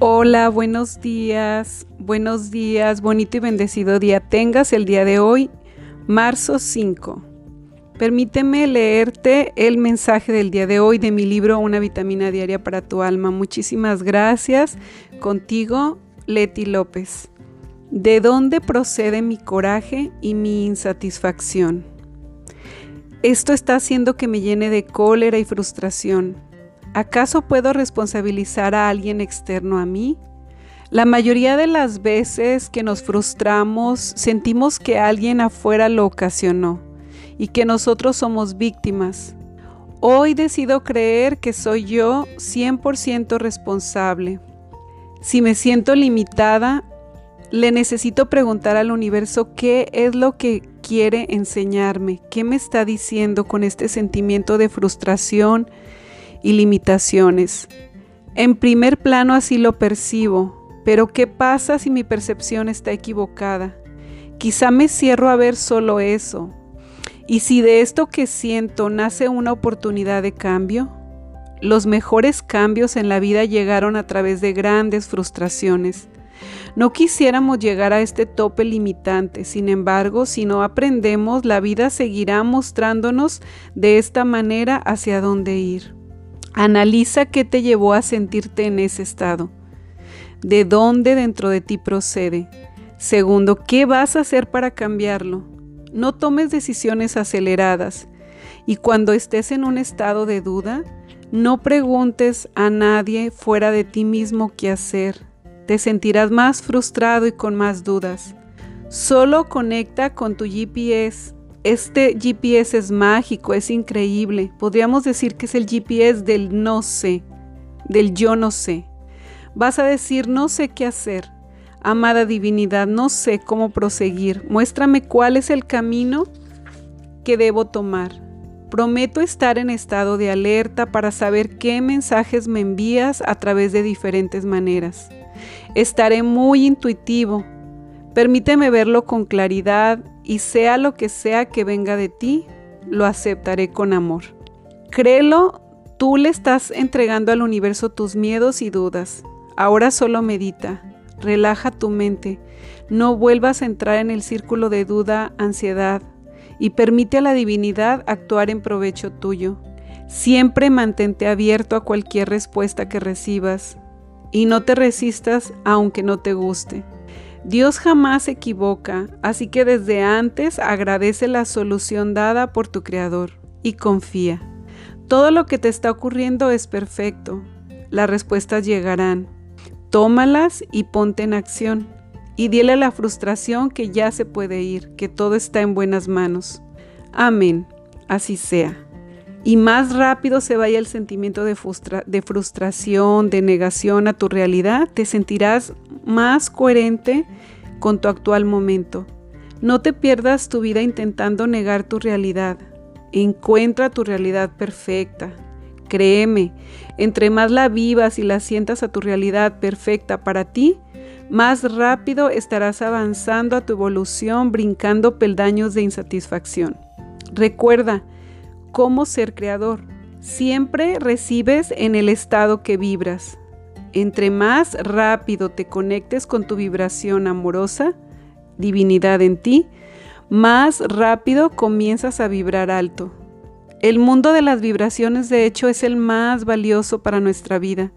Hola, buenos días, buenos días, bonito y bendecido día tengas el día de hoy, marzo 5. Permíteme leerte el mensaje del día de hoy de mi libro Una vitamina diaria para tu alma. Muchísimas gracias. Contigo, Leti López. ¿De dónde procede mi coraje y mi insatisfacción? Esto está haciendo que me llene de cólera y frustración. ¿Acaso puedo responsabilizar a alguien externo a mí? La mayoría de las veces que nos frustramos sentimos que alguien afuera lo ocasionó y que nosotros somos víctimas. Hoy decido creer que soy yo 100% responsable. Si me siento limitada, le necesito preguntar al universo qué es lo que quiere enseñarme, qué me está diciendo con este sentimiento de frustración y limitaciones. En primer plano así lo percibo, pero ¿qué pasa si mi percepción está equivocada? Quizá me cierro a ver solo eso. ¿Y si de esto que siento nace una oportunidad de cambio? Los mejores cambios en la vida llegaron a través de grandes frustraciones. No quisiéramos llegar a este tope limitante, sin embargo, si no aprendemos, la vida seguirá mostrándonos de esta manera hacia dónde ir. Analiza qué te llevó a sentirte en ese estado. ¿De dónde dentro de ti procede? Segundo, ¿qué vas a hacer para cambiarlo? No tomes decisiones aceleradas. Y cuando estés en un estado de duda, no preguntes a nadie fuera de ti mismo qué hacer. Te sentirás más frustrado y con más dudas. Solo conecta con tu GPS este GPS es mágico, es increíble. Podríamos decir que es el GPS del no sé, del yo no sé. Vas a decir, no sé qué hacer. Amada divinidad, no sé cómo proseguir. Muéstrame cuál es el camino que debo tomar. Prometo estar en estado de alerta para saber qué mensajes me envías a través de diferentes maneras. Estaré muy intuitivo. Permíteme verlo con claridad y sea lo que sea que venga de ti, lo aceptaré con amor. Créelo, tú le estás entregando al universo tus miedos y dudas. Ahora solo medita, relaja tu mente, no vuelvas a entrar en el círculo de duda, ansiedad, y permite a la divinidad actuar en provecho tuyo. Siempre mantente abierto a cualquier respuesta que recibas y no te resistas aunque no te guste. Dios jamás se equivoca, así que desde antes agradece la solución dada por tu Creador y confía. Todo lo que te está ocurriendo es perfecto. Las respuestas llegarán. Tómalas y ponte en acción. Y dile a la frustración que ya se puede ir, que todo está en buenas manos. Amén. Así sea. Y más rápido se vaya el sentimiento de, de frustración, de negación a tu realidad, te sentirás más coherente con tu actual momento. No te pierdas tu vida intentando negar tu realidad. Encuentra tu realidad perfecta. Créeme, entre más la vivas y la sientas a tu realidad perfecta para ti, más rápido estarás avanzando a tu evolución brincando peldaños de insatisfacción. Recuerda cómo ser creador. Siempre recibes en el estado que vibras. Entre más rápido te conectes con tu vibración amorosa, divinidad en ti, más rápido comienzas a vibrar alto. El mundo de las vibraciones de hecho es el más valioso para nuestra vida.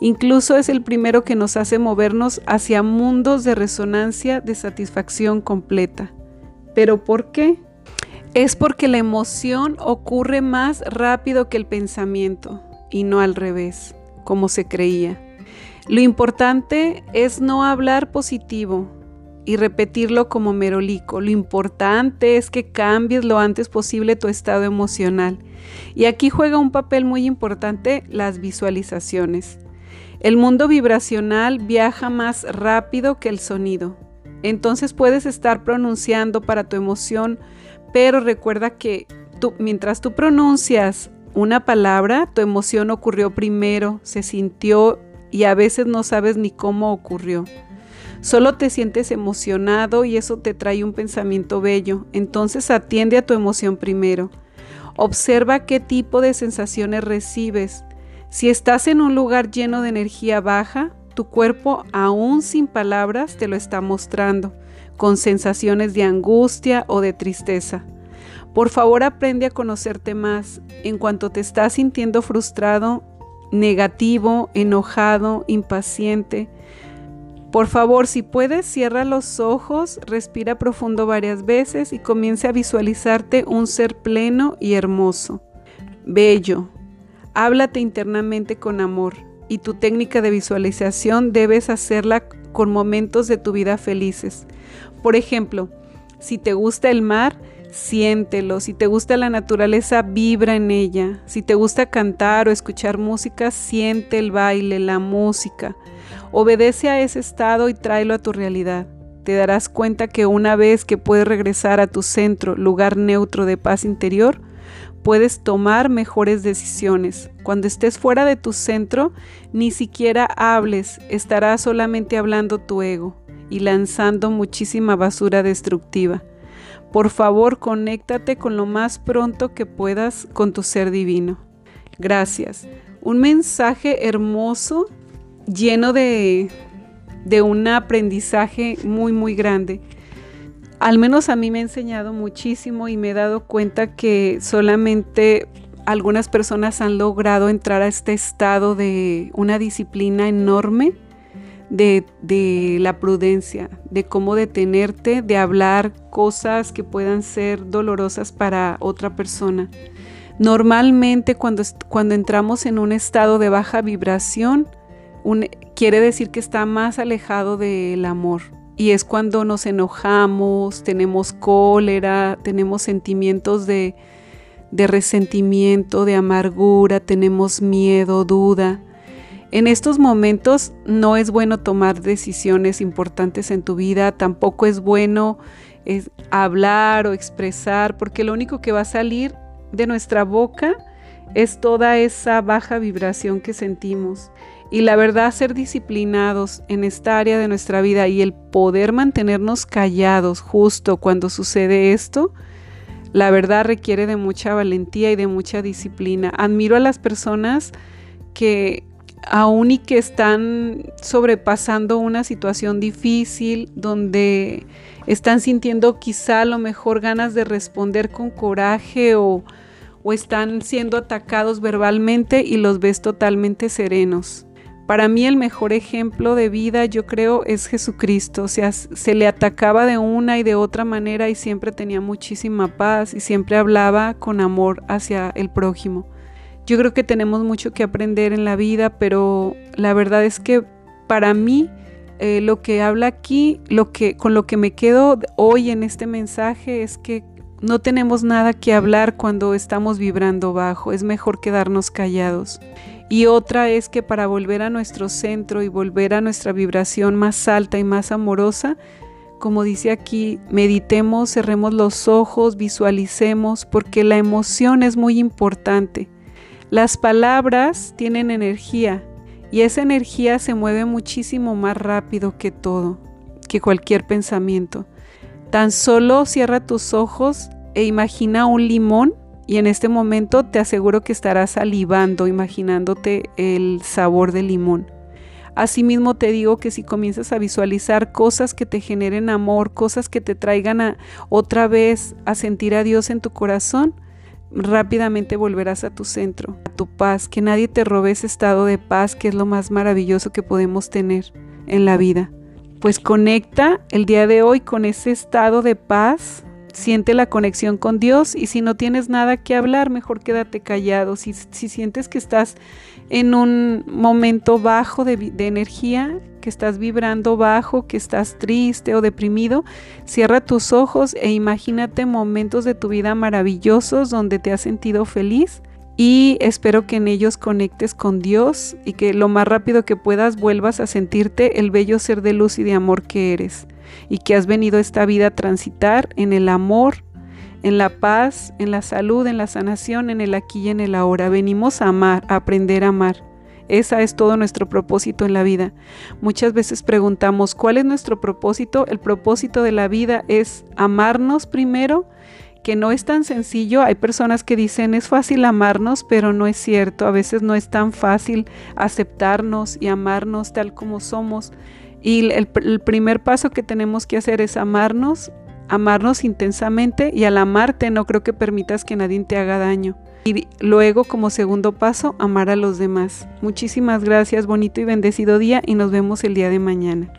Incluso es el primero que nos hace movernos hacia mundos de resonancia de satisfacción completa. ¿Pero por qué? Es porque la emoción ocurre más rápido que el pensamiento y no al revés como se creía. Lo importante es no hablar positivo y repetirlo como merolico. Lo importante es que cambies lo antes posible tu estado emocional. Y aquí juega un papel muy importante las visualizaciones. El mundo vibracional viaja más rápido que el sonido. Entonces puedes estar pronunciando para tu emoción, pero recuerda que tú, mientras tú pronuncias una palabra, tu emoción ocurrió primero, se sintió y a veces no sabes ni cómo ocurrió. Solo te sientes emocionado y eso te trae un pensamiento bello. Entonces atiende a tu emoción primero. Observa qué tipo de sensaciones recibes. Si estás en un lugar lleno de energía baja, tu cuerpo aún sin palabras te lo está mostrando, con sensaciones de angustia o de tristeza. Por favor aprende a conocerte más. En cuanto te estás sintiendo frustrado, negativo, enojado, impaciente, por favor, si puedes, cierra los ojos, respira profundo varias veces y comience a visualizarte un ser pleno y hermoso, bello. Háblate internamente con amor y tu técnica de visualización debes hacerla con momentos de tu vida felices. Por ejemplo, si te gusta el mar, siéntelo. Si te gusta la naturaleza, vibra en ella. Si te gusta cantar o escuchar música, siente el baile, la música. Obedece a ese estado y tráelo a tu realidad. Te darás cuenta que una vez que puedes regresar a tu centro, lugar neutro de paz interior, puedes tomar mejores decisiones. Cuando estés fuera de tu centro, ni siquiera hables, estará solamente hablando tu ego y lanzando muchísima basura destructiva. Por favor, conéctate con lo más pronto que puedas con tu ser divino. Gracias. Un mensaje hermoso, lleno de, de un aprendizaje muy, muy grande al menos a mí me ha enseñado muchísimo y me he dado cuenta que solamente algunas personas han logrado entrar a este estado de una disciplina enorme de, la prudencia, de cómo detenerte, de hablar cosas que puedan ser dolorosas para otra persona. Normalmente cuando, cuando entramos en un estado de baja vibración, quiere decir que está más alejado del amor, y es cuando nos enojamos, tenemos cólera, tenemos sentimientos de, de resentimiento, de amargura, tenemos miedo, duda. En estos momentos no es bueno tomar decisiones importantes en tu vida, tampoco es bueno hablar o expresar, porque lo único que va a salir de nuestra boca es toda esa baja vibración que sentimos. Y la verdad, ser disciplinados en esta área de nuestra vida y el poder mantenernos callados justo cuando sucede esto, la verdad requiere de mucha valentía y de mucha disciplina. Admiro a las personas que aún y que están sobrepasando una situación difícil, donde están sintiendo quizá lo mejor ganas de responder con coraje o, o están siendo atacados verbalmente y los ves totalmente serenos. Para mí el mejor ejemplo de vida, yo creo, es Jesucristo. O sea, se le atacaba de una y de otra manera y siempre tenía muchísima paz y siempre hablaba con amor hacia el prójimo. Yo creo que tenemos mucho que aprender en la vida, pero la verdad es que para mí eh, lo que habla aquí, lo que, con lo que me quedo hoy en este mensaje es que no tenemos nada que hablar cuando estamos vibrando bajo, es mejor quedarnos callados. Y otra es que para volver a nuestro centro y volver a nuestra vibración más alta y más amorosa, como dice aquí, meditemos, cerremos los ojos, visualicemos, porque la emoción es muy importante. Las palabras tienen energía y esa energía se mueve muchísimo más rápido que todo, que cualquier pensamiento. Tan solo cierra tus ojos e imagina un limón y en este momento te aseguro que estarás salivando, imaginándote el sabor del limón. Asimismo te digo que si comienzas a visualizar cosas que te generen amor, cosas que te traigan a, otra vez a sentir a Dios en tu corazón, rápidamente volverás a tu centro, a tu paz, que nadie te robe ese estado de paz que es lo más maravilloso que podemos tener en la vida. Pues conecta el día de hoy con ese estado de paz, siente la conexión con Dios y si no tienes nada que hablar, mejor quédate callado. Si, sientes que estás en un momento bajo de, de, energía, que estás vibrando bajo, que estás triste o deprimido, cierra tus ojos e imagínate momentos de tu vida maravillosos donde te has sentido feliz y espero que en ellos conectes con Dios y que lo más rápido que puedas vuelvas a sentirte el bello ser de luz y de amor que eres y que has venido esta vida a transitar en el amor, en la paz, en la salud, en la sanación, en el aquí y en el ahora. Venimos a amar, a aprender a amar. Esa es todo nuestro propósito en la vida. Muchas veces preguntamos, ¿cuál es nuestro propósito? El propósito de la vida es amarnos primero que no es tan sencillo. Hay personas que dicen es fácil amarnos, pero no es cierto. A veces no es tan fácil aceptarnos y amarnos tal como somos. Y el, primer paso que tenemos que hacer es amarnos, amarnos intensamente y al amarte no creo que permitas que nadie te haga daño. Y luego como segundo paso, amar a los demás. Muchísimas gracias, bonito y bendecido día y nos vemos el día de mañana.